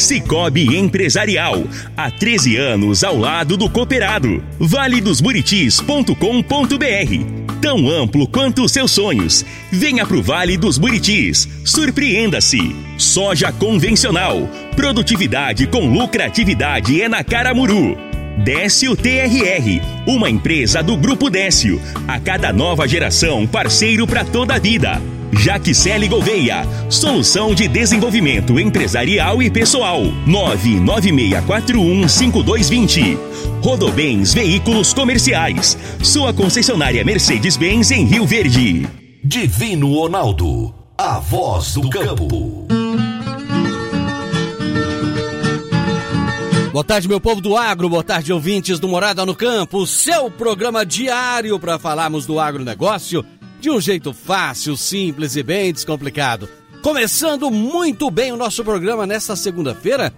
Cicobi Empresarial. Há 13 anos ao lado do cooperado. valedosburitis.com.br Tão amplo quanto os seus sonhos. Venha pro Vale dos Buritis. Surpreenda-se. Soja convencional. Produtividade com lucratividade é na Caramuru. Décio TRR, uma empresa do Grupo Décio. A cada nova geração, parceiro para toda a vida. Jaquicele Gouveia, solução de desenvolvimento empresarial e pessoal. 996415220. Rodobens Veículos Comerciais. Sua concessionária Mercedes-Benz em Rio Verde. Divino Ronaldo, a voz do campo. Boa tarde, meu povo do agro, boa tarde, ouvintes do Morada no Campo, seu programa diário para falarmos do agronegócio de um jeito fácil, simples e bem descomplicado. Começando muito bem o nosso programa nesta segunda-feira,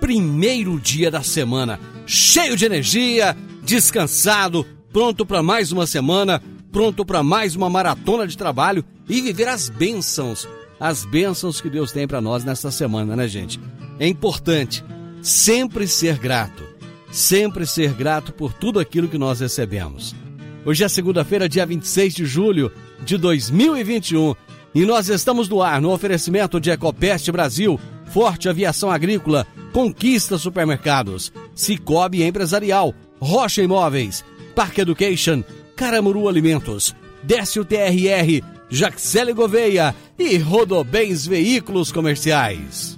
primeiro dia da semana, cheio de energia, descansado, pronto para mais uma semana, pronto para mais uma maratona de trabalho e viver as bênçãos, as bênçãos que Deus tem para nós nesta semana, né, gente? É importante sempre ser grato, sempre ser grato por tudo aquilo que nós recebemos. Hoje é segunda-feira, dia 26 de julho de 2021 e nós estamos no ar no oferecimento de Ecopest Brasil, Forte Aviação Agrícola, Conquista Supermercados, Cicobi Empresarial, Rocha Imóveis, Parque Education, Caramuru Alimentos, Décio TRR, Jaxele Gouveia e Rodobens Veículos Comerciais.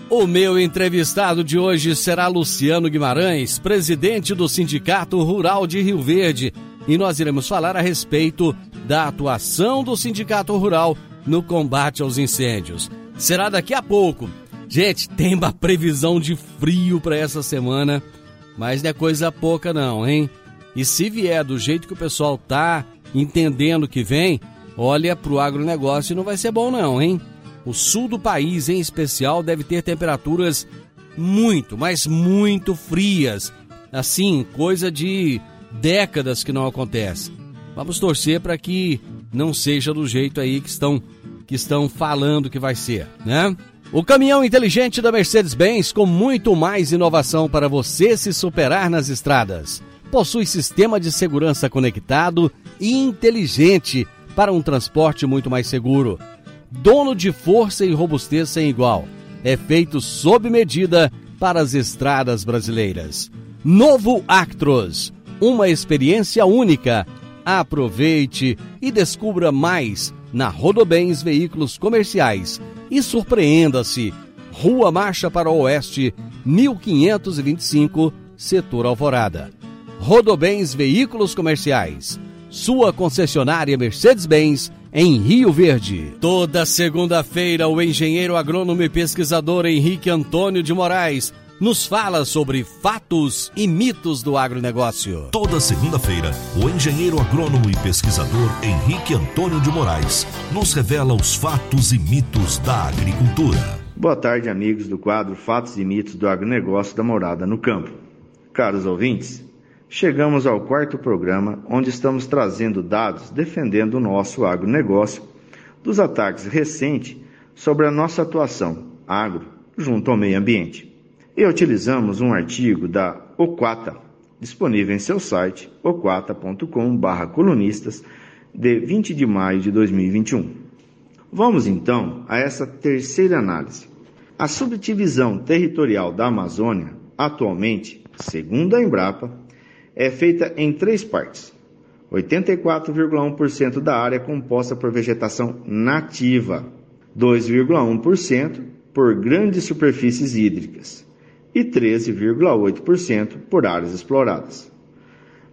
O meu entrevistado de hoje será Luciano Guimarães, presidente do Sindicato Rural de Rio Verde, e nós iremos falar a respeito da atuação do Sindicato Rural no combate aos incêndios. Será daqui a pouco. Gente, tem uma previsão de frio para essa semana, mas não é coisa pouca não, hein? E se vier do jeito que o pessoal tá entendendo que vem, olha para o agronegócio não vai ser bom não, hein? O sul do país, em especial, deve ter temperaturas muito, mas muito frias. Assim, coisa de décadas que não acontece. Vamos torcer para que não seja do jeito aí que estão que estão falando que vai ser, né? O caminhão inteligente da Mercedes-Benz com muito mais inovação para você se superar nas estradas. Possui sistema de segurança conectado e inteligente para um transporte muito mais seguro. Dono de força e robustez sem igual. É feito sob medida para as estradas brasileiras. Novo Actros, uma experiência única. Aproveite e descubra mais na Rodobens Veículos Comerciais e surpreenda-se. Rua Marcha para o Oeste, 1525, Setor Alvorada. Rodobens Veículos Comerciais sua concessionária Mercedes-Benz em Rio Verde. Toda segunda-feira, o engenheiro agrônomo e pesquisador Henrique Antônio de Moraes nos fala sobre fatos e mitos do agronegócio. Toda segunda-feira, o engenheiro agrônomo e pesquisador Henrique Antônio de Moraes nos revela os fatos e mitos da agricultura. Boa tarde, amigos do quadro Fatos e Mitos do Agronegócio da Morada no Campo. Caros ouvintes, chegamos ao quarto programa, onde estamos trazendo dados defendendo o nosso agronegócio dos ataques recentes sobre a nossa atuação agro junto ao meio ambiente. E utilizamos um artigo da Oquata, disponível em seu site oquata.com/colunistas de 20 de maio de 2021. Vamos então a essa terceira análise. A subdivisão territorial da Amazônia, atualmente, segundo a Embrapa, é feita em três partes. 84,1% da área é composta por vegetação nativa, 2,1% por grandes superfícies hídricas e 13,8% por áreas exploradas.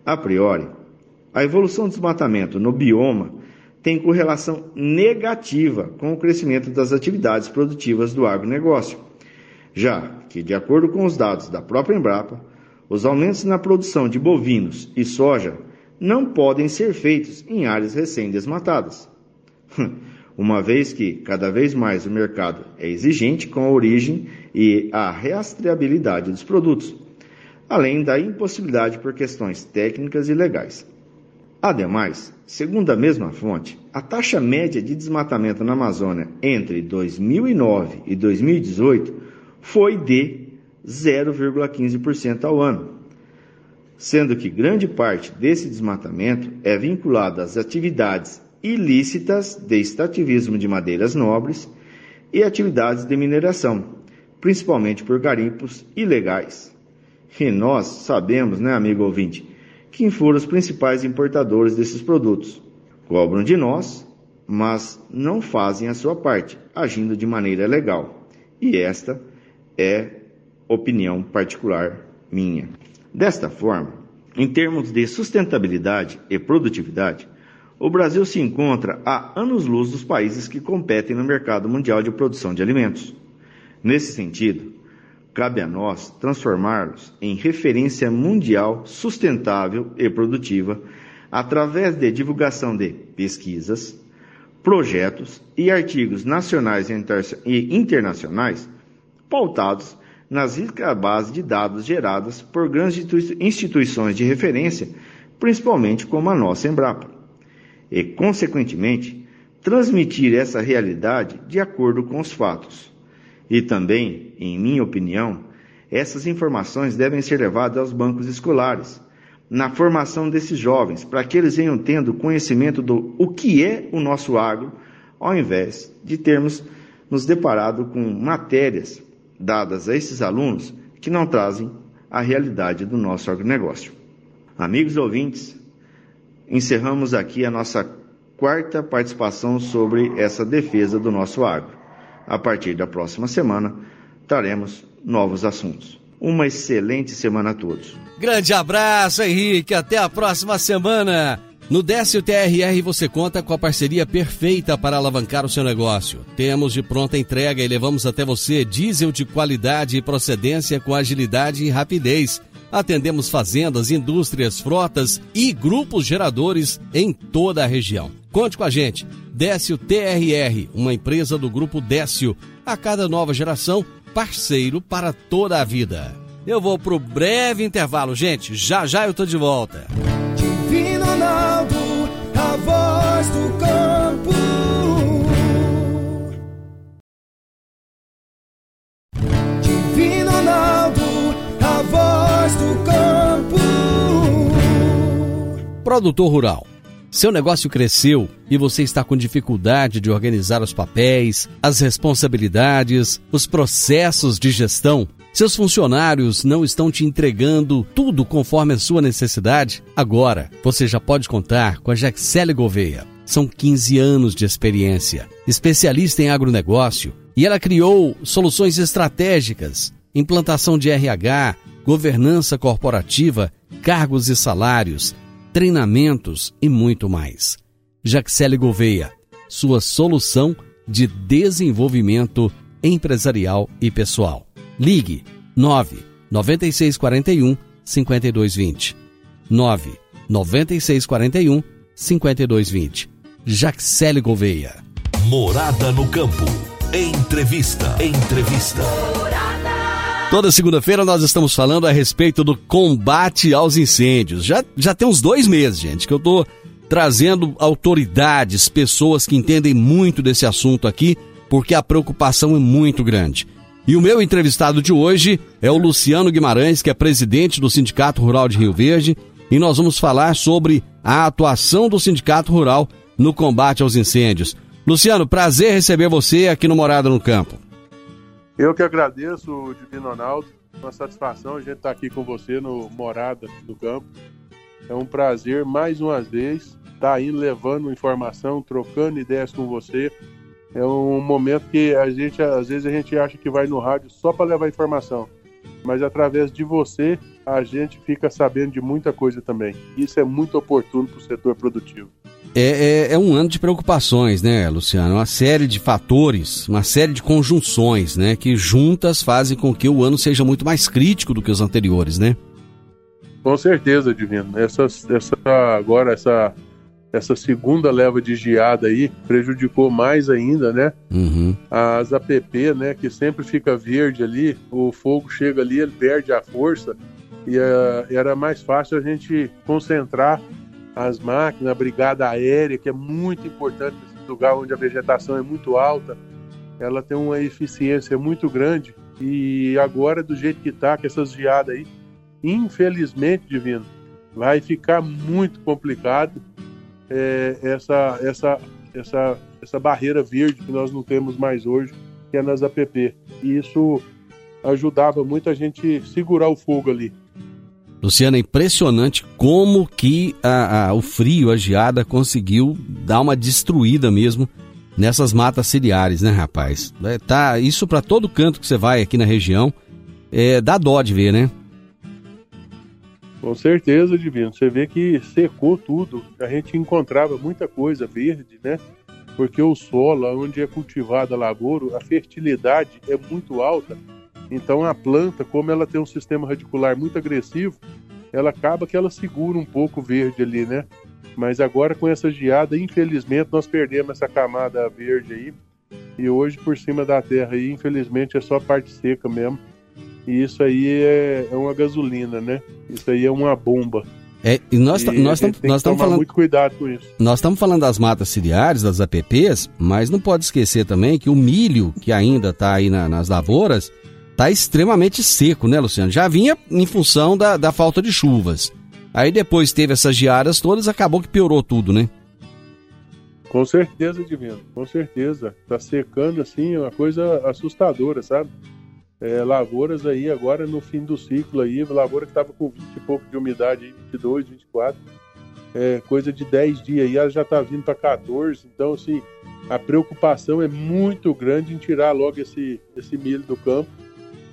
A priori, a evolução do desmatamento no bioma tem correlação negativa com o crescimento das atividades produtivas do agronegócio, já que, de acordo com os dados da própria Embrapa, os aumentos na produção de bovinos e soja não podem ser feitos em áreas recém-desmatadas. Uma vez que cada vez mais o mercado é exigente com a origem e a rastreabilidade dos produtos, além da impossibilidade por questões técnicas e legais. Ademais, segundo a mesma fonte, a taxa média de desmatamento na Amazônia entre 2009 e 2018 foi de 0,15% ao ano, sendo que grande parte desse desmatamento é vinculado às atividades ilícitas de extrativismo de madeiras nobres e atividades de mineração, principalmente por garimpos ilegais. E nós sabemos, né, amigo ouvinte, quem foram os principais importadores desses produtos. Cobram de nós, mas não fazem a sua parte, agindo de maneira legal. E esta é opinião particular minha. Desta forma, em termos de sustentabilidade e produtividade, o Brasil se encontra a anos-luz dos países que competem no mercado mundial de produção de alimentos. Nesse sentido, cabe a nós transformá-los em referência mundial sustentável e produtiva através de divulgação de pesquisas, projetos e artigos nacionais e internacionais pautados nas ricas bases de dados geradas por grandes instituições de referência, principalmente como a nossa Embrapa, e, consequentemente, transmitir essa realidade de acordo com os fatos. E também, em minha opinião, essas informações devem ser levadas aos bancos escolares, na formação desses jovens, para que eles venham tendo conhecimento do o que é o nosso agro, ao invés de termos nos deparado com matérias dadas a esses alunos que não trazem a realidade do nosso agronegócio. Amigos ouvintes, encerramos aqui a nossa quarta participação sobre essa defesa do nosso agro. A partir da próxima semana, traremos novos assuntos. Uma excelente semana a todos. Grande abraço, Henrique. Até a próxima semana. No Décio TRR você conta com a parceria perfeita para alavancar o seu negócio. Temos de pronta entrega e levamos até você diesel de qualidade e procedência com agilidade e rapidez. Atendemos fazendas, indústrias, frotas e grupos geradores em toda a região. Conte com a gente. Décio TRR, uma empresa do grupo Décio. A cada nova geração, parceiro para toda a vida. Eu vou pro breve intervalo, gente. Já já eu tô de volta. Voz do campo. Divino Ronaldo, a voz do campo. Produtor Rural. Seu negócio cresceu e você está com dificuldade de organizar os papéis, as responsabilidades, os processos de gestão? Seus funcionários não estão te entregando tudo conforme a sua necessidade? Agora, você já pode contar com a Jaxele Gouveia. São 15 anos de experiência, especialista em agronegócio, e ela criou soluções estratégicas, implantação de RH, governança corporativa, cargos e salários, treinamentos e muito mais. Jaxele Gouveia, sua solução de desenvolvimento empresarial e pessoal. Ligue 9 9641 5220. 9 9641 5220. Jaxele Gouveia. Morada no campo. Entrevista. Entrevista. Toda segunda-feira nós estamos falando a respeito do combate aos incêndios. Já, já tem uns dois meses, gente, que eu tô trazendo autoridades, pessoas que entendem muito desse assunto aqui, porque a preocupação é muito grande. E o meu entrevistado de hoje é o Luciano Guimarães, que é presidente do Sindicato Rural de Rio Verde, e nós vamos falar sobre a atuação do Sindicato Rural no combate aos incêndios. Luciano, prazer receber você aqui no Morada no Campo. Eu que agradeço, Divino Ronaldo. Uma satisfação a gente estar aqui com você no Morada do Campo. É um prazer, mais uma vez, estar indo levando informação, trocando ideias com você É um momento que a gente, às vezes, a gente acha que vai no rádio só para levar informação. Mas através de você, a gente fica sabendo de muita coisa também. Isso é muito oportuno para o setor produtivo. É, é, é, um ano de preocupações, né, Luciano? Uma série de fatores, uma série de conjunções, né, que juntas fazem com que o ano seja muito mais crítico do que os anteriores, né? Com certeza, Divino. Essa, essa, agora, essa essa segunda leva de geada aí prejudicou mais ainda, né? Uhum. As APP, né, que sempre fica verde ali, o fogo chega ali, ele perde a força e uh, era mais fácil a gente concentrar as máquinas, a brigada aérea, que é muito importante nesse lugar onde a vegetação é muito alta, ela tem uma eficiência muito grande e agora do jeito que tá, com essas geadas aí, infelizmente, Divino, vai ficar muito complicado é, essa, essa, essa, essa barreira verde que nós não temos mais hoje, que é nas APP. E isso ajudava muito a gente segurar o fogo ali. Luciano, é impressionante como que a, a, o frio, a geada, conseguiu dar uma destruída mesmo nessas matas ciliares, né, rapaz? É, tá, isso para todo canto que você vai aqui na região, é, dá dó de ver, né? Com certeza, Divino. Você vê que secou tudo. A gente encontrava muita coisa verde, né? Porque o solo, onde é cultivada a lavoura, a fertilidade é muito alta. Então a planta, como ela tem um sistema radicular muito agressivo, ela acaba que ela segura um pouco verde ali, né? Mas agora com essa geada, infelizmente, nós perdemos essa camada verde aí. E hoje por cima da terra aí, infelizmente, é só a parte seca mesmo. E isso aí é, é uma gasolina, né? Isso aí é uma bomba. É, e nós e nós estamos falando muito cuidado com isso. Nós estamos falando das matas ciliares, das APPs, mas não pode esquecer também que o milho que ainda está aí na, nas lavouras está extremamente seco, né, Luciano? Já vinha em função da, da falta de chuvas. Aí depois teve essas geadas todas, acabou que piorou tudo, né? Com certeza, Divino, com certeza. Tá secando assim, é uma coisa assustadora, sabe? É, lavouras aí agora no fim do ciclo aí, lavoura que estava com 20 e pouco de umidade, aí, 22, 24, é, coisa de 10 dias aí, ela já está vindo para 14, então assim, a preocupação é muito grande em tirar logo esse, esse milho do campo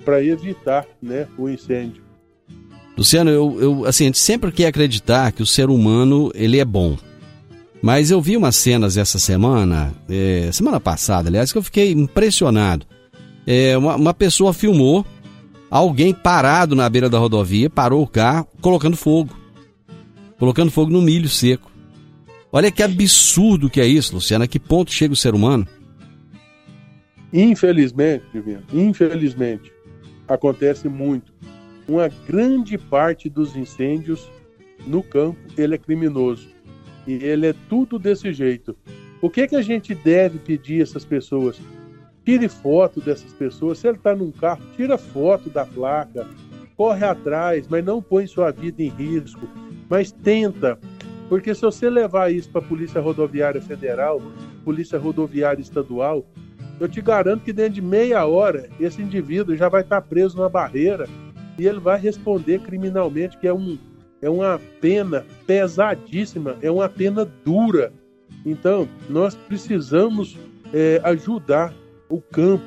para evitar né, o incêndio. Luciano, eu, eu, assim, a gente sempre quer acreditar que o ser humano ele é bom. Mas eu vi umas cenas essa semana, é, semana passada, aliás, que eu fiquei impressionado é, uma, uma pessoa filmou alguém parado na beira da rodovia, parou o carro, colocando fogo. Colocando fogo no milho seco. Olha que absurdo que é isso, Luciana. A que ponto chega o ser humano? Infelizmente, Divino, infelizmente, acontece muito. Uma grande parte dos incêndios no campo, ele é criminoso. E ele é tudo desse jeito. O que, que a gente deve pedir a essas pessoas? Tire foto dessas pessoas. Se ele está num carro, tira foto da placa, corre atrás, mas não põe sua vida em risco. Mas tenta, porque se você levar isso para a Polícia Rodoviária Federal, Polícia Rodoviária Estadual, eu te garanto que dentro de meia hora esse indivíduo já vai estar tá preso numa barreira e ele vai responder criminalmente, que é, um, é uma pena pesadíssima, é uma pena dura. Então, nós precisamos é, ajudar o campo,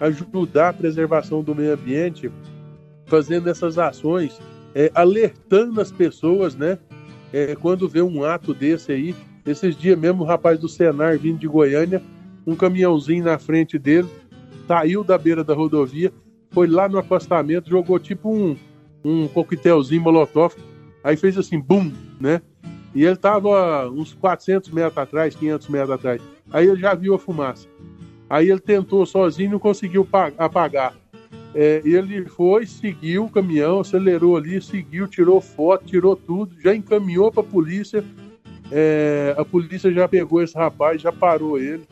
ajudar a preservação do meio ambiente, fazendo essas ações, é, alertando as pessoas, né? É, quando vê um ato desse aí, esses dias mesmo o rapaz do Senar vindo de Goiânia, um caminhãozinho na frente dele, saiu da beira da rodovia, foi lá no acostamento, jogou tipo um, um coquetelzinho molotov, aí fez assim, bum, né? E ele tava uns 400 metros atrás, 500 metros atrás. Aí ele já viu a fumaça. Aí ele tentou sozinho, não conseguiu apagar. É, ele foi, seguiu o caminhão, acelerou ali, seguiu, tirou foto, tirou tudo, já encaminhou para a polícia. É, a polícia já pegou esse rapaz, já parou ele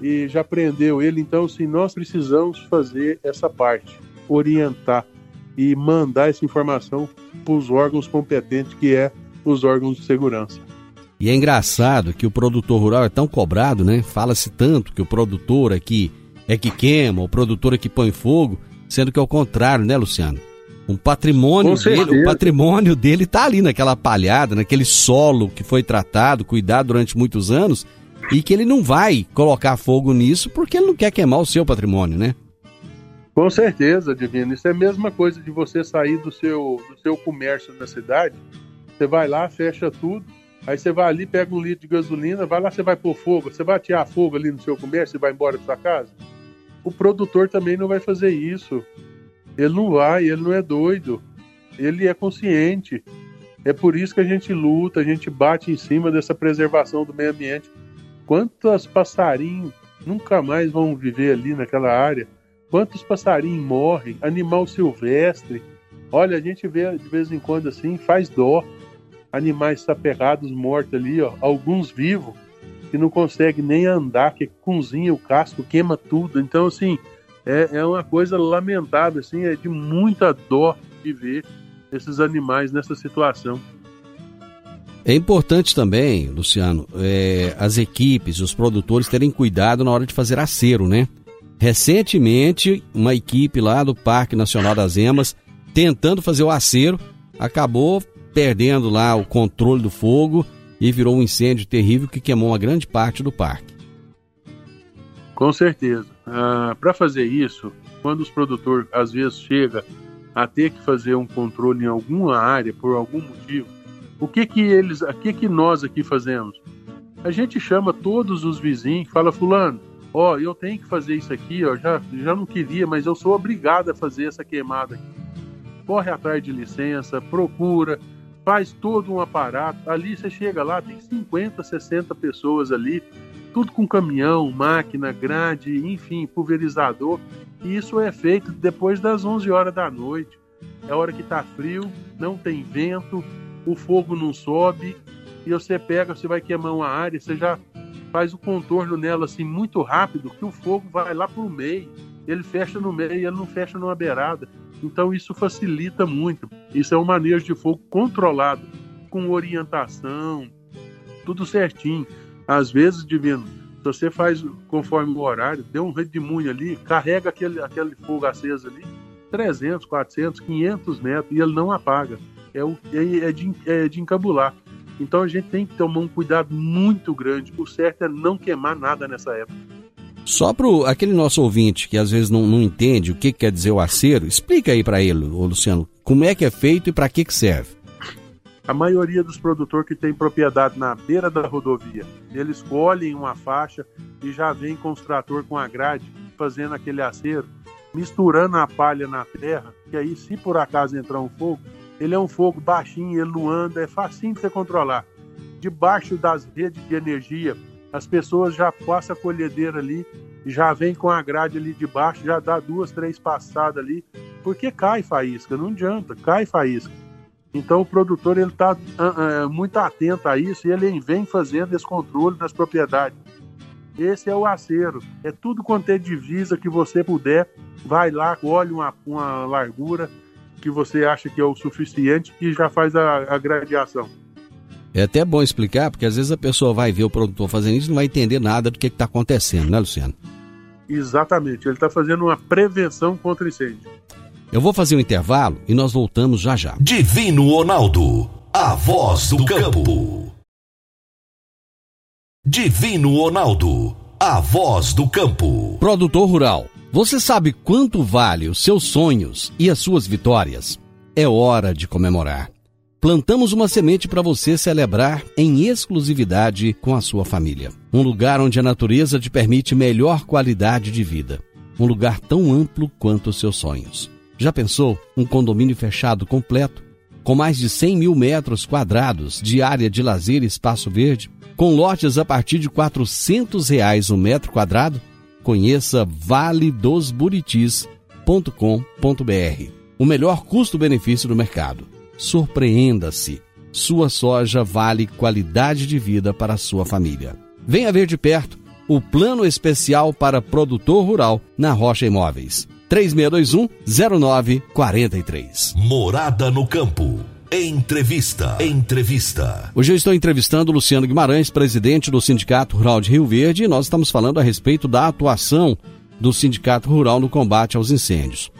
e já prendeu ele. Então, sim, nós precisamos fazer essa parte, orientar e mandar essa informação para os órgãos competentes, que é os órgãos de segurança. E é engraçado que o produtor rural é tão cobrado, né? Fala-se tanto que o produtor aqui é que queima, o produtor é que põe fogo, sendo que é o contrário, né, Luciano? Um patrimônio dele, o patrimônio dele tá ali naquela palhada, naquele solo que foi tratado, cuidado durante muitos anos, e que ele não vai colocar fogo nisso porque ele não quer queimar o seu patrimônio, né? Com certeza, Divino. Isso é a mesma coisa de você sair do seu, do seu comércio na cidade. Você vai lá, fecha tudo, aí você vai ali, pega um litro de gasolina, vai lá, você vai pôr fogo, você vai tirar fogo ali no seu comércio e vai embora para sua casa. O produtor também não vai fazer isso. Ele não vai, ele não é doido. Ele é consciente. É por isso que a gente luta, a gente bate em cima dessa preservação do meio ambiente. Quantos passarinhos nunca mais vão viver ali naquela área? Quantos passarinhos morrem? Animal silvestre. Olha, a gente vê de vez em quando assim, faz dó. Animais saperrados mortos ali, ó, alguns vivos, que não conseguem nem andar, que cozinha o casco, queima tudo. Então, assim, é, é uma coisa lamentável, assim, é de muita dó de ver esses animais nessa situação. É importante também, Luciano, é, as equipes, os produtores terem cuidado na hora de fazer acero, né? Recentemente, uma equipe lá do Parque Nacional das Emas, tentando fazer o acero, acabou perdendo lá o controle do fogo e virou um incêndio terrível que queimou uma grande parte do parque. Com certeza. Ah, Para fazer isso, quando os produtores às vezes chega a ter que fazer um controle em alguma área por algum motivo, o que que eles, o que que nós aqui fazemos? A gente chama todos os vizinhos, fala fulano, ó, eu tenho que fazer isso aqui, ó, já, já não queria, mas eu sou obrigado a fazer essa queimada aqui. Corre atrás de licença, procura, faz todo um aparato. Ali você chega lá, tem 50, 60 pessoas ali, tudo com caminhão, máquina, grade, enfim, pulverizador. E isso é feito depois das 11 horas da noite. É hora que tá frio, não tem vento, o fogo não sobe, e você pega, você vai queimar uma área, você já faz o contorno nela assim muito rápido, que o fogo vai lá para o meio. Ele fecha no meio, ele não fecha numa beirada. Então isso facilita muito. Isso é um manejo de fogo controlado, com orientação, tudo certinho. Às vezes, divino, se você faz conforme o horário, deu um redemoinho ali, carrega aquele, aquele fogo aceso ali, 300, 400, 500 metros, e ele não apaga. É, o, é, é, de, é de encabular. Então a gente tem que tomar um cuidado muito grande. O certo é não queimar nada nessa época. Só para aquele nosso ouvinte que às vezes não, não entende o que, que quer dizer o acero, explica aí para ele, ô Luciano, como é que é feito e para que, que serve. A maioria dos produtores que tem propriedade na beira da rodovia, eles colhem uma faixa e já vem com os trator com a grade fazendo aquele acero, misturando a palha na terra, que aí se por acaso entrar um fogo, ele é um fogo baixinho, ele não anda, é facinho de você controlar. Debaixo das redes de energia, as pessoas já passam a colhedeira ali, já vem com a grade ali de baixo, já dá duas, três passadas ali, porque cai faísca, não adianta, cai faísca. Então o produtor ele está uh, uh, muito atento a isso e ele vem fazendo esse controle das propriedades. Esse é o acero, é tudo quanto é divisa que você puder, vai lá, olha uma, uma largura, que você acha que é o suficiente e já faz a, a gradiação. É até bom explicar, porque às vezes a pessoa vai ver o produtor fazendo isso e não vai entender nada do que está acontecendo, né, Luciano? Exatamente, ele está fazendo uma prevenção contra incêndio. Eu vou fazer um intervalo e nós voltamos já já. Divino Ronaldo, a voz do campo. Divino Ronaldo, a voz do campo. Produtor rural você sabe quanto vale os seus sonhos e as suas vitórias? É hora de comemorar. Plantamos uma semente para você celebrar em exclusividade com a sua família. Um lugar onde a natureza te permite melhor qualidade de vida. Um lugar tão amplo quanto os seus sonhos. Já pensou um condomínio fechado completo? Com mais de 100 mil metros quadrados de área de lazer e espaço verde? Com lotes a partir de 400 reais o metro quadrado? Conheça valedosburitis.com.br. O melhor custo-benefício do mercado. Surpreenda-se. Sua soja vale qualidade de vida para a sua família. Venha ver de perto o plano especial para produtor rural na Rocha Imóveis. 3621-0943. Morada no campo. Entrevista. Entrevista. Hoje eu estou entrevistando Luciano Guimarães, presidente do Sindicato Rural de Rio Verde, e nós estamos falando a respeito da atuação do Sindicato Rural no combate aos incêndios.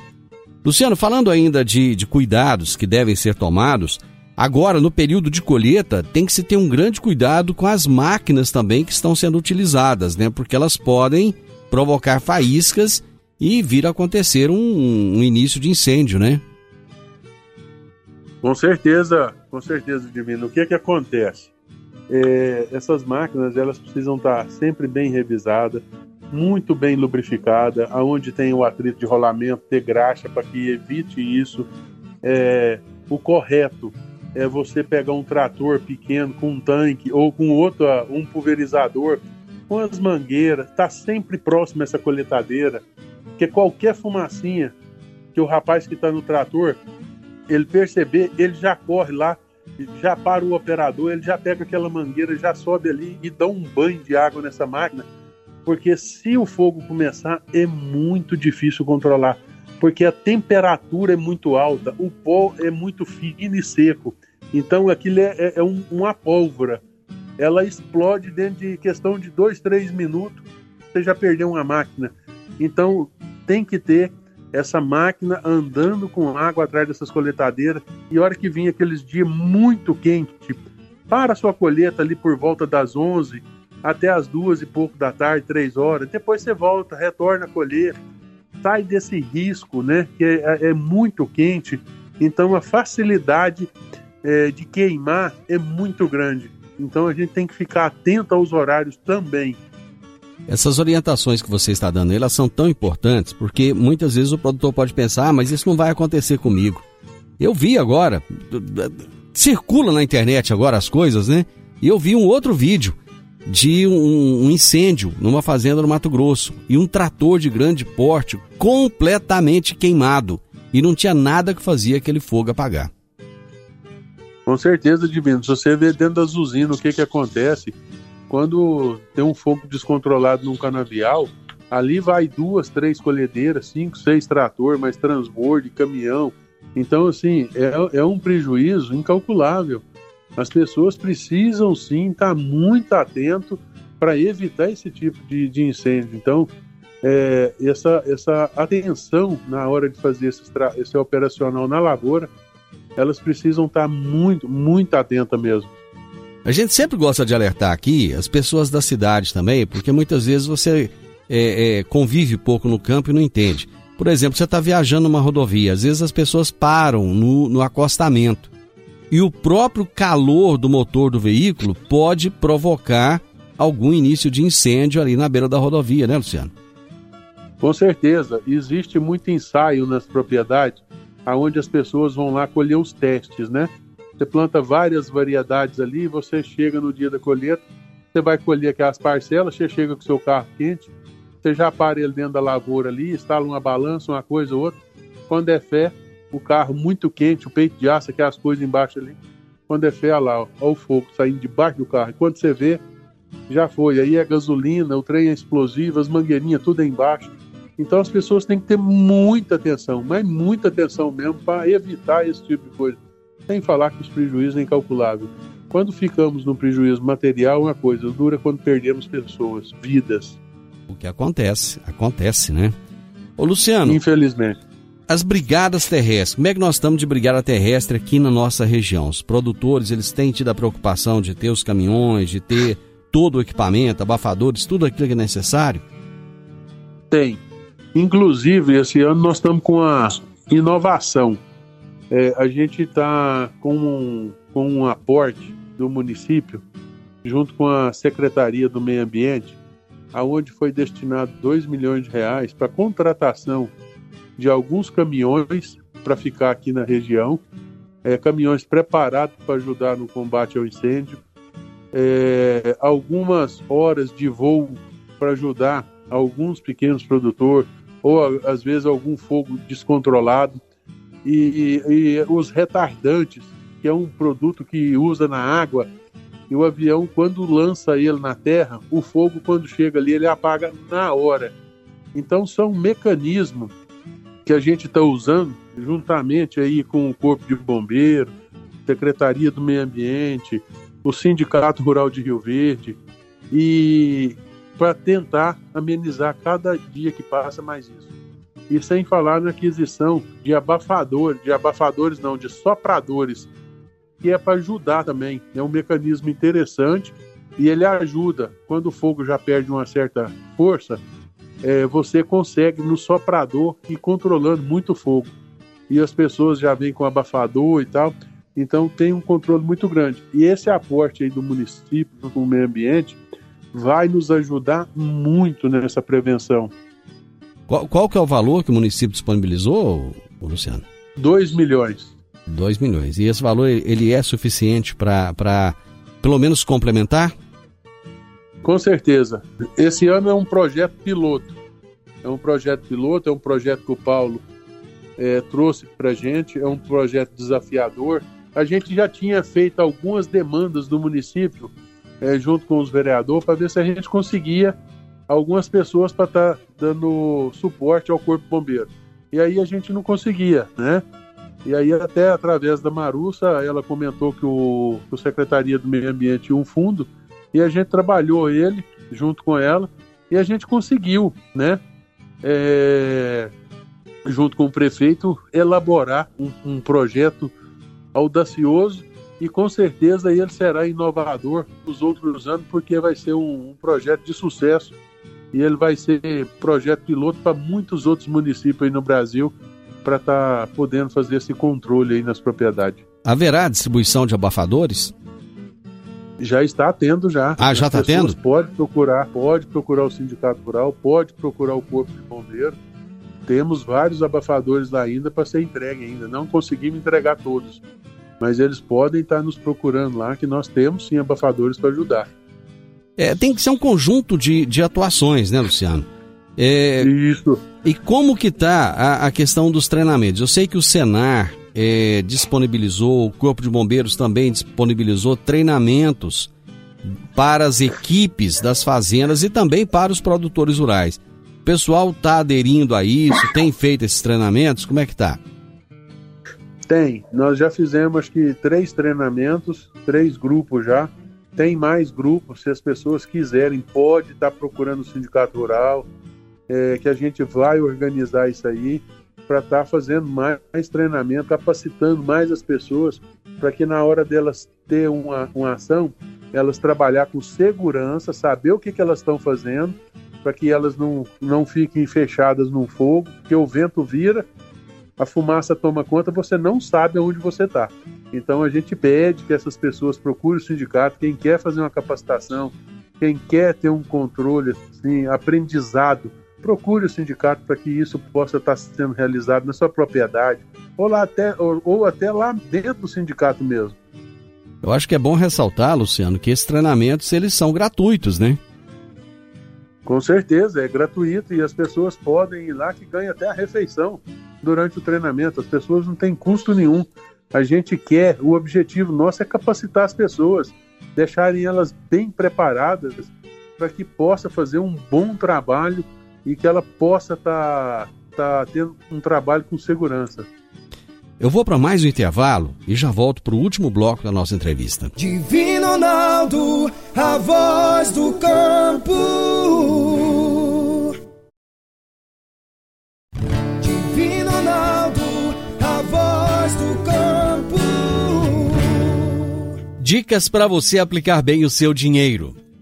Luciano, falando ainda de, de cuidados que devem ser tomados, Agora, no período de colheita, tem que se ter um grande cuidado com as máquinas também que estão sendo utilizadas, né? Porque elas podem provocar faíscas e vir a acontecer um, um início de incêndio, né? Com certeza, com certeza, Divino. O que é que acontece? É, essas máquinas elas precisam estar sempre bem revisadas, muito bem lubrificada, aonde tem o atrito de rolamento, ter graxa para que evite isso. É, o correto é você pegar um trator pequeno com um tanque ou com outro, um pulverizador, com as mangueiras, tá sempre próximo essa coletadeira, porque qualquer fumacinha que o rapaz que está no trator ele perceber, ele já corre lá, já para o operador, ele já pega aquela mangueira, já sobe ali e dá um banho de água nessa máquina, porque se o fogo começar é muito difícil controlar, porque a temperatura é muito alta, o pó é muito fino e seco. Então aquilo é, é, é um, uma pólvora. Ela explode dentro de questão de dois, três minutos, você já perdeu uma máquina. Então tem que ter essa máquina andando com água atrás dessas coletadeiras. E a hora que vinha aqueles dias muito quentes, para sua colheita ali por volta das 11 até as duas e pouco da tarde, três horas. Depois você volta, retorna a colher, sai desse risco, né? Que é, é muito quente. Então a facilidade é, de queimar é muito grande. Então a gente tem que ficar atento aos horários também. Essas orientações que você está dando, elas são tão importantes porque muitas vezes o produtor pode pensar, ah, mas isso não vai acontecer comigo. Eu vi agora, circula na internet agora as coisas, né? E eu vi um outro vídeo de um, um, incêndio numa fazenda no Mato Grosso e um trator de grande porte completamente queimado e não tinha nada que fazia aquele fogo apagar. Com certeza, Divino. Se você vê dentro das usinas o que, que acontece, quando tem um fogo descontrolado num canavial, ali vai duas, três colhedeiras, cinco, seis trator, mais transbordo, caminhão. Então, assim, é, é um prejuízo incalculável. As pessoas precisam sim estar muito atento para evitar esse tipo de, de incêndio. Então, é, essa, essa atenção na hora de fazer esse, esse operacional na lavoura elas precisam estar muito, muito atentas mesmo. A gente sempre gosta de alertar aqui as pessoas da cidade também, porque muitas vezes você é, é, convive pouco no campo e não entende. Por exemplo, você está viajando numa rodovia, às vezes as pessoas param no, no acostamento e o próprio calor do motor do veículo pode provocar algum início de incêndio ali na beira da rodovia, né, Luciano? Com certeza, existe muito ensaio nas propriedades aonde as pessoas vão lá colher os testes, né? Você planta várias variedades ali, você chega no dia da colheita, você vai colher aquelas parcelas, você chega com seu carro quente, você já para ele dentro da lavoura ali, instala uma balança, uma coisa ou outra. Quando é fé, o carro muito quente, o peito de aço, aquelas coisas embaixo ali. Quando é fé, olha lá, ó, ó o fogo saindo debaixo do carro. E quando você vê, já foi. Aí é gasolina, o trem é explosivo, as mangueirinhas, tudo é embaixo. Então as pessoas têm que ter muita atenção, mas muita atenção mesmo para evitar esse tipo de coisa. Sem falar que os prejuízos é incalculável. Quando ficamos no prejuízo material, uma coisa dura quando perdemos pessoas, vidas. O que acontece, acontece, né? Ô Luciano. Infelizmente. As brigadas terrestres, como é que nós estamos de brigada terrestre aqui na nossa região? Os produtores, eles têm tido a preocupação de ter os caminhões, de ter todo o equipamento, abafadores, tudo aquilo que é necessário? Tem. Inclusive, esse ano nós estamos com a inovação. É, a gente está com um, com um aporte do município, junto com a Secretaria do Meio Ambiente, aonde foi destinado 2 milhões de reais para contratação de alguns caminhões para ficar aqui na região, é, caminhões preparados para ajudar no combate ao incêndio, é, algumas horas de voo para ajudar alguns pequenos produtores ou às vezes algum fogo descontrolado. E, e, e, os retardantes, que é um produto que usa na água, e o avião, quando lança ele na terra, o fogo, quando chega ali, ele apaga na hora. Então, são mecanismos que a gente está usando, juntamente aí com o Corpo de Bombeiro, Secretaria do Meio Ambiente, o Sindicato Rural de Rio Verde, e para tentar amenizar cada dia que passa mais isso. E sem falar na aquisição de abafadores, de abafadores não, de sopradores que é para ajudar também. É um mecanismo interessante e ele ajuda. Quando o fogo já perde uma certa força, é, você consegue no soprador ir controlando muito fogo. E as pessoas já vêm com abafador e tal. Então tem um controle muito grande. E esse aporte aí do município com o meio ambiente vai nos ajudar muito nessa prevenção. Qual, qual que é o valor que o município disponibilizou, Luciano? 2 milhões. 2 milhões. E esse valor ele é suficiente para pelo menos complementar? Com certeza. Esse ano é um projeto piloto. É um projeto piloto, é um projeto que o Paulo é, trouxe para gente, é um projeto desafiador. A gente já tinha feito algumas demandas do município é, junto com os vereadores para ver se a gente conseguia algumas pessoas para estar tá dando suporte ao Corpo Bombeiro. E aí a gente não conseguia, né? E aí até através da Marussa, ela comentou que o, que o Secretaria do Meio Ambiente tinha um fundo e a gente trabalhou ele junto com ela e a gente conseguiu, né? É, junto com o prefeito, elaborar um, um projeto audacioso e com certeza ele será inovador nos outros anos, porque vai ser um, um projeto de sucesso e ele vai ser projeto piloto para muitos outros municípios aí no Brasil para estar tá podendo fazer esse controle aí nas propriedades. Haverá distribuição de abafadores? Já está tendo já. Ah, já está tendo? Pode procurar, pode procurar o sindicato rural, pode procurar o corpo de bombeiro. Temos vários abafadores lá ainda para ser entregue ainda. Não conseguimos entregar todos, mas eles podem estar nos procurando lá, que nós temos sim abafadores para ajudar. É, tem que ser um conjunto de, de atuações, né, Luciano? É, Isso. E como que está a, a, questão dos treinamentos? Eu sei que o Senar é, disponibilizou, o Corpo de Bombeiros também disponibilizou treinamentos para as equipes das fazendas e também para os produtores rurais. O pessoal está aderindo a isso, tem feito esses treinamentos? Como é que está? Tem. Nós já fizemos acho que três treinamentos, três grupos já. Tem mais grupos, se as pessoas quiserem, pode estar tá procurando o sindicato rural, é, que a gente vai organizar isso aí para estar tá fazendo mais, treinamento, capacitando mais as pessoas, para que na hora delas ter uma, uma ação, elas trabalhar com segurança, saber o que, que elas estão fazendo, para que elas não, não fiquem fechadas num fogo, que o vento vira a fumaça toma conta, você não sabe aonde você está. Então a gente pede que essas pessoas procurem o sindicato, quem quer fazer uma capacitação, quem quer ter um controle, assim, aprendizado, procure o sindicato para que isso possa estar sendo realizado na sua propriedade, ou, lá até, ou, ou até lá dentro do sindicato mesmo. Eu acho que é bom ressaltar, Luciano, que esses treinamentos eles são gratuitos, né? Com certeza, é gratuito e as pessoas podem ir lá que ganha até a refeição durante o treinamento. As pessoas não têm custo nenhum. A gente quer, o objetivo nosso é capacitar as pessoas, deixarem elas bem preparadas para que possa fazer um bom trabalho e que ela possa estar tá, tá tendo um trabalho com segurança. Eu vou para mais um intervalo e já volto para o último bloco da nossa entrevista. Divino Ronaldo, a voz do campo. Divino Ronaldo, a voz do campo. Dicas para você aplicar bem o seu dinheiro.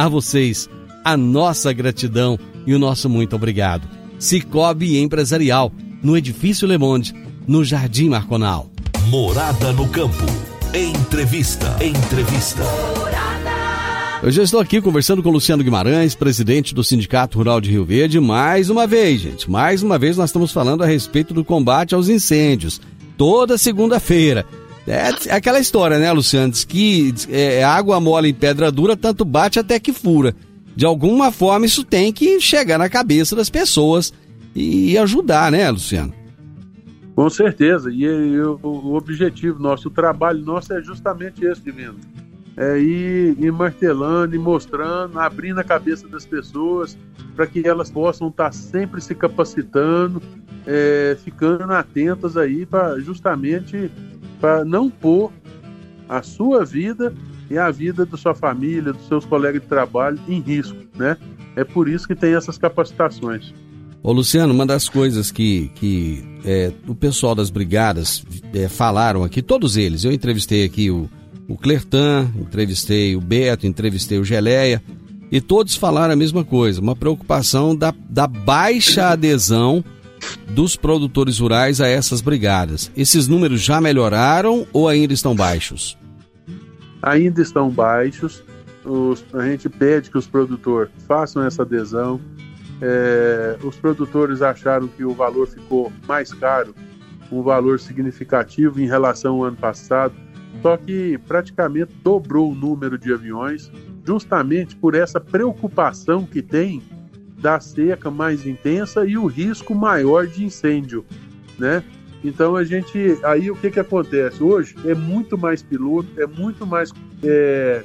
A vocês, a nossa gratidão e o nosso muito obrigado. Cicobi Empresarial, no Edifício Le Monde, no Jardim Marconal. Morada no Campo. Entrevista. Entrevista. Eu já estou aqui conversando com o Luciano Guimarães, presidente do Sindicato Rural de Rio Verde, mais uma vez, gente. Mais uma vez nós estamos falando a respeito do combate aos incêndios. Toda segunda-feira. É aquela história, né, Luciano? Diz que é, água mole em pedra dura, tanto bate até que fura. De alguma forma isso tem que chegar na cabeça das pessoas e ajudar, né, Luciano? Com certeza, e, e o, o, objetivo nosso, o trabalho nosso é justamente esse, Divino. É ir, ir martelando e mostrando, abrindo a cabeça das pessoas para que elas possam estar sempre se capacitando, é, ficando atentas aí para justamente para não pôr a sua vida e a vida da sua família, dos seus colegas de trabalho em risco, né? É por isso que tem essas capacitações. Ô Luciano, uma das coisas que, que é, o pessoal das brigadas é, falaram aqui, todos eles, eu entrevistei aqui o, o Clertan, entrevistei o Beto, entrevistei o Geleia, e todos falaram a mesma coisa, uma preocupação da, da baixa adesão dos produtores rurais a essas brigadas. Esses números já melhoraram ou ainda estão baixos? Ainda estão baixos. Os, a gente pede que os produtores façam essa adesão. É, os produtores acharam que o valor ficou mais caro, um valor significativo em relação ao ano passado, só que praticamente dobrou o número de aviões, justamente por essa preocupação que tem da seca mais intensa e o risco maior de incêndio, né? Então a gente, aí o que que acontece hoje? É muito mais piloto, é muito mais é,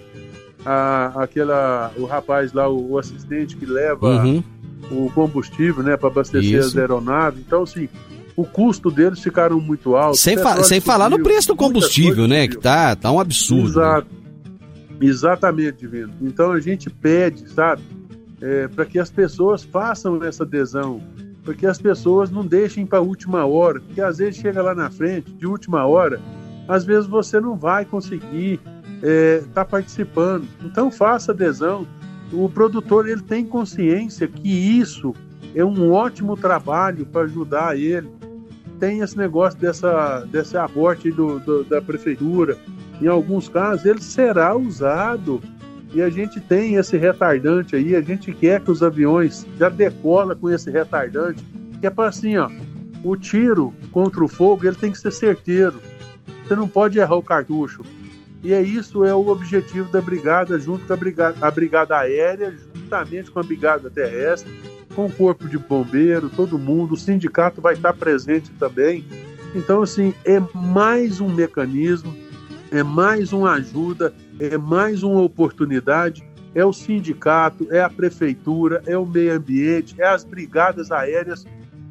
a, aquela o rapaz lá, o, o assistente que leva uhum. o combustível, né, para abastecer Isso. as aeronaves. Então assim, o custo deles ficaram muito altos. Sem, fa sem falar no preço do combustível, né, que tá tá um absurdo. Né? Exato. Né? Exatamente, Divino. Então a gente pede, sabe? É, para que as pessoas façam essa adesão, porque as pessoas não deixem para a última hora, porque às vezes chega lá na frente, de última hora, às vezes você não vai conseguir estar é, tá participando. Então faça adesão. O produtor ele tem consciência que isso é um ótimo trabalho para ajudar ele. Tem esse negócio dessa, desse aporte do, do, da prefeitura. Em alguns casos, ele será usado e a gente tem esse retardante aí, a gente quer que os aviões já decola com esse retardante, que é para assim, ó, o tiro contra o fogo, ele tem que ser certeiro. Você não pode errar o cartucho. E é isso é o objetivo da brigada, junto com a brigada, a brigada aérea, juntamente com a brigada terrestre, com o corpo de bombeiro, todo mundo, o sindicato vai estar presente também. Então, assim, é mais um mecanismo, é mais uma ajuda, é mais uma oportunidade. É o sindicato, é a prefeitura, é o meio ambiente, é as brigadas aéreas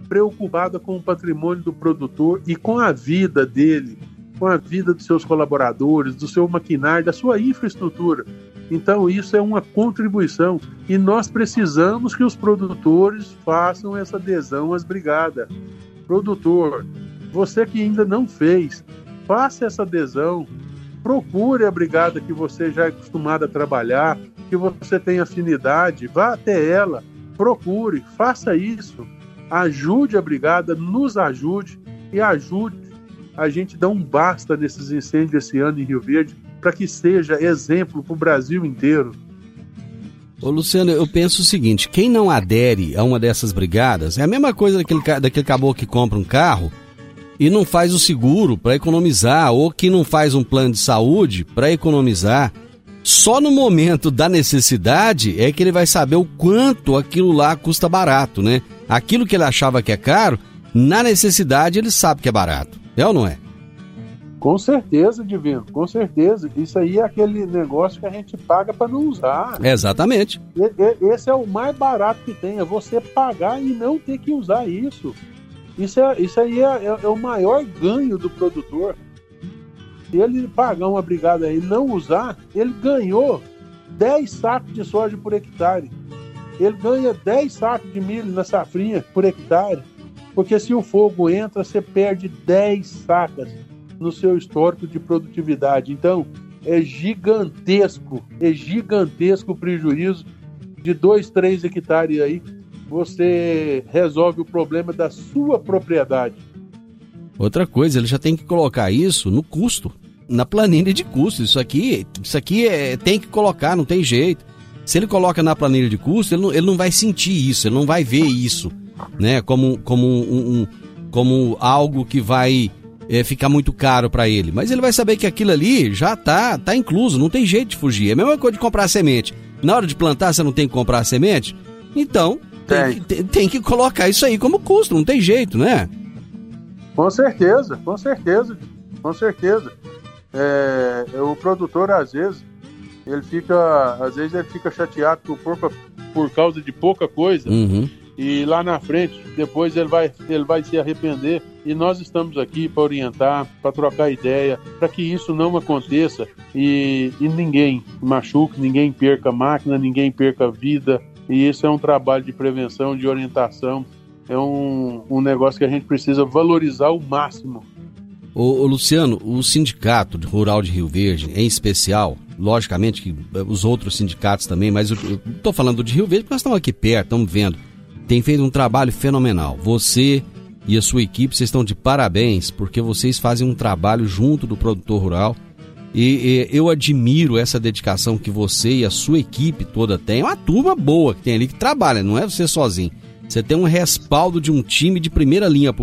preocupadas com o patrimônio do produtor e com a vida dele, com a vida dos seus colaboradores, do seu maquinário, da sua infraestrutura. Então, isso é uma contribuição e nós precisamos que os produtores façam essa adesão às brigadas. Produtor, você que ainda não fez, faça essa adesão, procure a brigada que você já é acostumado a trabalhar, que você tem afinidade, vá até ela, procure, faça isso, ajude a brigada, nos ajude e ajude a gente dar um basta nesses incêndios esse ano em Rio Verde, para que seja exemplo para o Brasil inteiro. Ô Luciano, eu penso o seguinte: quem não adere a uma dessas brigadas é a mesma coisa daquele, daquele caboclo que compra um carro e não faz o seguro para economizar, ou que não faz um plano de saúde para economizar, só no momento da necessidade é que ele vai saber o quanto aquilo lá custa barato, né? Aquilo que ele achava que é caro, na necessidade ele sabe que é barato. É ou não é? Com certeza, Divino, com certeza. Isso aí é aquele negócio que a gente paga para não usar. exatamente. Esse é o mais barato que tem, é você pagar e não ter que usar isso. Isso, é, isso aí é, é, é o maior ganho do produtor. Se ele pagar uma brigada e não usar, ele ganhou 10 sacos de soja por hectare. Ele ganha 10 sacos de milho na safrinha por hectare. Porque se o fogo entra, você perde 10 sacas no seu histórico de produtividade. Então, é gigantesco, é gigantesco o prejuízo de 2, 3 hectares aí você resolve o problema da sua propriedade. Outra coisa, ele já tem que colocar isso no custo, na planilha de custo. Isso aqui, isso aqui é, tem que colocar, não tem jeito. Se ele coloca na planilha de custo, ele não, ele não vai sentir isso, ele não vai ver isso, né? Como, como, um, um como algo que vai é, ficar muito caro para ele. Mas ele vai saber que aquilo ali já tá, tá incluso, não tem jeito de fugir. É a mesma coisa de comprar semente. Na hora de plantar, você não tem que comprar semente? Então, tem, tem, tem, que colocar isso aí como custo, não tem jeito, né? Com certeza, com certeza, com certeza. É, o produtor, às vezes, ele fica, às vezes ele fica chateado por, pouca, por causa de pouca coisa. Uhum. E lá na frente, depois ele vai, ele vai se arrepender. E nós estamos aqui para orientar, para trocar ideia, para que isso não aconteça e, e ninguém machuque, ninguém perca máquina, ninguém perca vida. E isso é um trabalho de prevenção, de orientação. É um, um negócio que a gente precisa valorizar ao máximo. Ô, ô, Luciano, o Sindicato Rural de Rio Verde, em especial, logicamente que os outros sindicatos também, mas eu estou falando de Rio Verde porque nós estamos aqui perto, estamos vendo tem feito um trabalho fenomenal. Você e a sua equipe, vocês estão de parabéns, porque vocês fazem um trabalho junto do produtor rural. E, e, eu admiro essa dedicação que você e a sua equipe toda têm. É uma turma boa que tem ali que trabalha, não é você sozinho. Você tem um respaldo de um time de primeira linha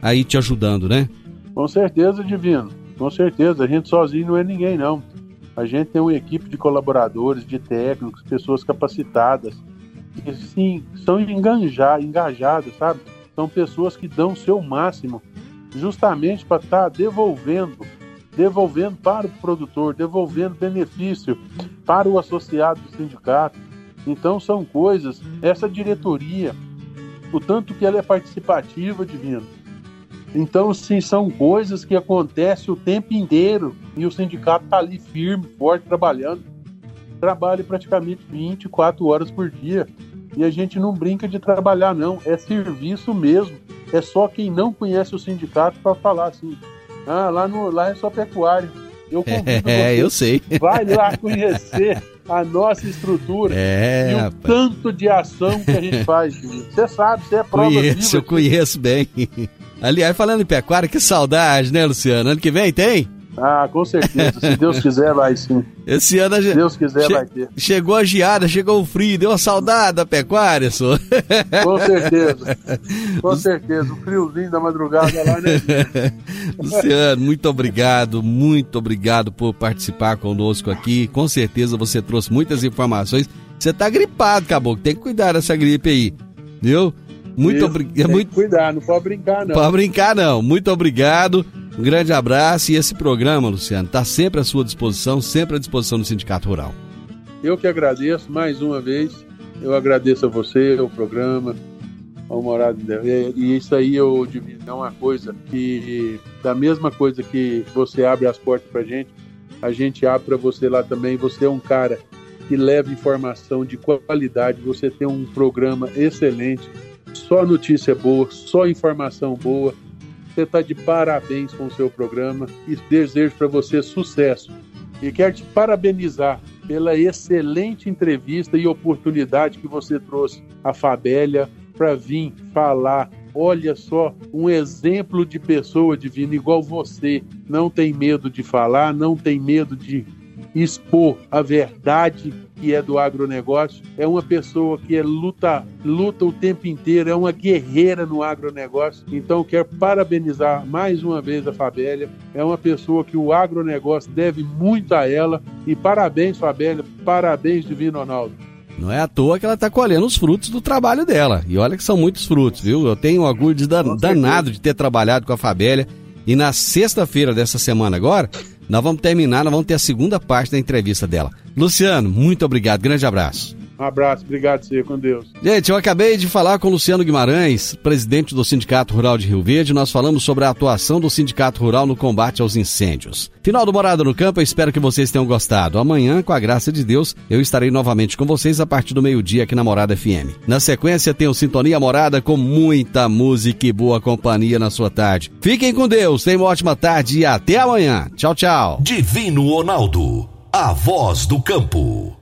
aí te ajudando, né? Com certeza, Divino. Com certeza. A gente sozinho não é ninguém, não. A gente tem uma equipe de colaboradores, de técnicos, pessoas capacitadas que sim, são enganjar, engajadas, sabe? São pessoas que dão o seu máximo justamente para estar tá devolvendo, devolvendo para o produtor, devolvendo benefício para o associado do sindicato. Então são coisas, essa diretoria, o tanto que ela é participativa, Divino. Então, sim, são coisas que acontecem o tempo inteiro e o sindicato está ali firme, forte, trabalhando trabalha praticamente 24 horas por dia. E a gente não brinca de trabalhar, não. É serviço mesmo. É só quem não conhece o sindicato para falar assim. Ah, lá, no, lá é só pecuária. Eu convido é, eu sei. Vai lá conhecer a nossa estrutura é, e o rapaz. tanto de ação que a gente faz. Você sabe, você é prova conheço, viva. Eu conheço bem. Aliás, falando em pecuária, que saudade, né, Luciano? Ano que vem tem? Ah, com certeza. Se Deus quiser, vai sim. Esse ano a Se Deus quiser, che vai ter. Chegou a geada, chegou o frio, deu uma saudade da pecuária, só. Com certeza. Com certeza. O friozinho da madrugada lá, né? Luciano, muito obrigado, muito obrigado por participar conosco aqui. Com certeza você trouxe muitas informações. Você tá gripado, caboclo. Tem que cuidar dessa gripe aí. Viu? Muito obrigado. Muito... Cuidar, não pode brincar, não. Pode brincar, não. Muito obrigado. Um grande abraço e esse programa, Luciano, está sempre à sua disposição, sempre à disposição do Sindicato Rural. Eu que agradeço mais uma vez. Eu agradeço a você, ao programa, ao Morado E isso aí eu divido é uma coisa que, da mesma coisa que você abre as portas para gente, a gente abre para você lá também. Você é um cara que leva informação de qualidade, você tem um programa excelente, só notícia boa, só informação boa você está de parabéns com o seu programa e desejo para você sucesso. E quero te parabenizar pela excelente entrevista e oportunidade que você trouxe à Fabélia para vir falar. Olha só, um exemplo de pessoa divina igual você. Não tem medo de falar, não tem medo de expor a verdade que é do agronegócio, é uma pessoa que é luta, luta o tempo inteiro, é uma guerreira no agronegócio. Então quero parabenizar mais uma vez a Fabélia. É uma pessoa que o agronegócio deve muito a ela. E parabéns, Fabélia, parabéns, Divino Ronaldo. Não é à toa que ela está colhendo os frutos do trabalho dela. E olha que são muitos frutos, viu? Eu tenho um orgulho de dan danado de ter trabalhado com a Fabélia. E na sexta-feira dessa semana agora, nós vamos terminar, nós vamos ter a segunda parte da entrevista dela. Luciano, muito obrigado, grande abraço. Um abraço, obrigado, senhor, com Deus. Gente, eu acabei de falar com o Luciano Guimarães, presidente do Sindicato Rural de Rio Verde. Nós falamos sobre a atuação do Sindicato Rural no combate aos incêndios. Final do Morada no Campo, eu espero que vocês tenham gostado. Amanhã, com a graça de Deus, eu estarei novamente com vocês a partir do meio-dia aqui na Morada FM. Na sequência, tem o Sintonia Morada com muita música e boa companhia na sua tarde. Fiquem com Deus, tenham uma ótima tarde e até amanhã. Tchau, tchau. Divino Ronaldo, a voz do campo.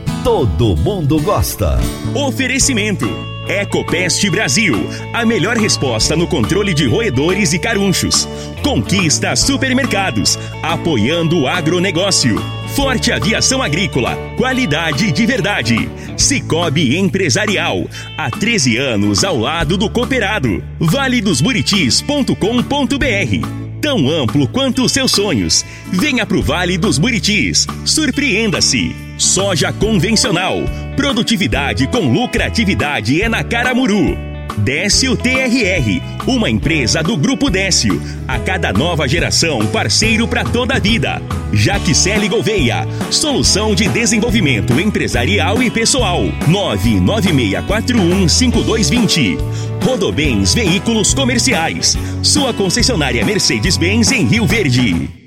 todo mundo gosta. Oferecimento. Ecopest Brasil, a melhor resposta no controle de roedores e carunchos. Conquista supermercados, apoiando o agronegócio. Forte Aviação Agrícola, qualidade de verdade. Cicobi Empresarial, há 13 anos ao lado do cooperado. valedosburitis.com.br tão amplo quanto os seus sonhos. Venha pro Vale dos Buritis. Surpreenda-se. Soja convencional. Produtividade com lucratividade é na Caramuru. Décio TRR, uma empresa do Grupo Décio. A cada nova geração, parceiro para toda a vida. Jaquicele Gouveia, solução de desenvolvimento empresarial e pessoal. 996415220. Rodobens Veículos Comerciais. Sua concessionária Mercedes-Benz em Rio Verde.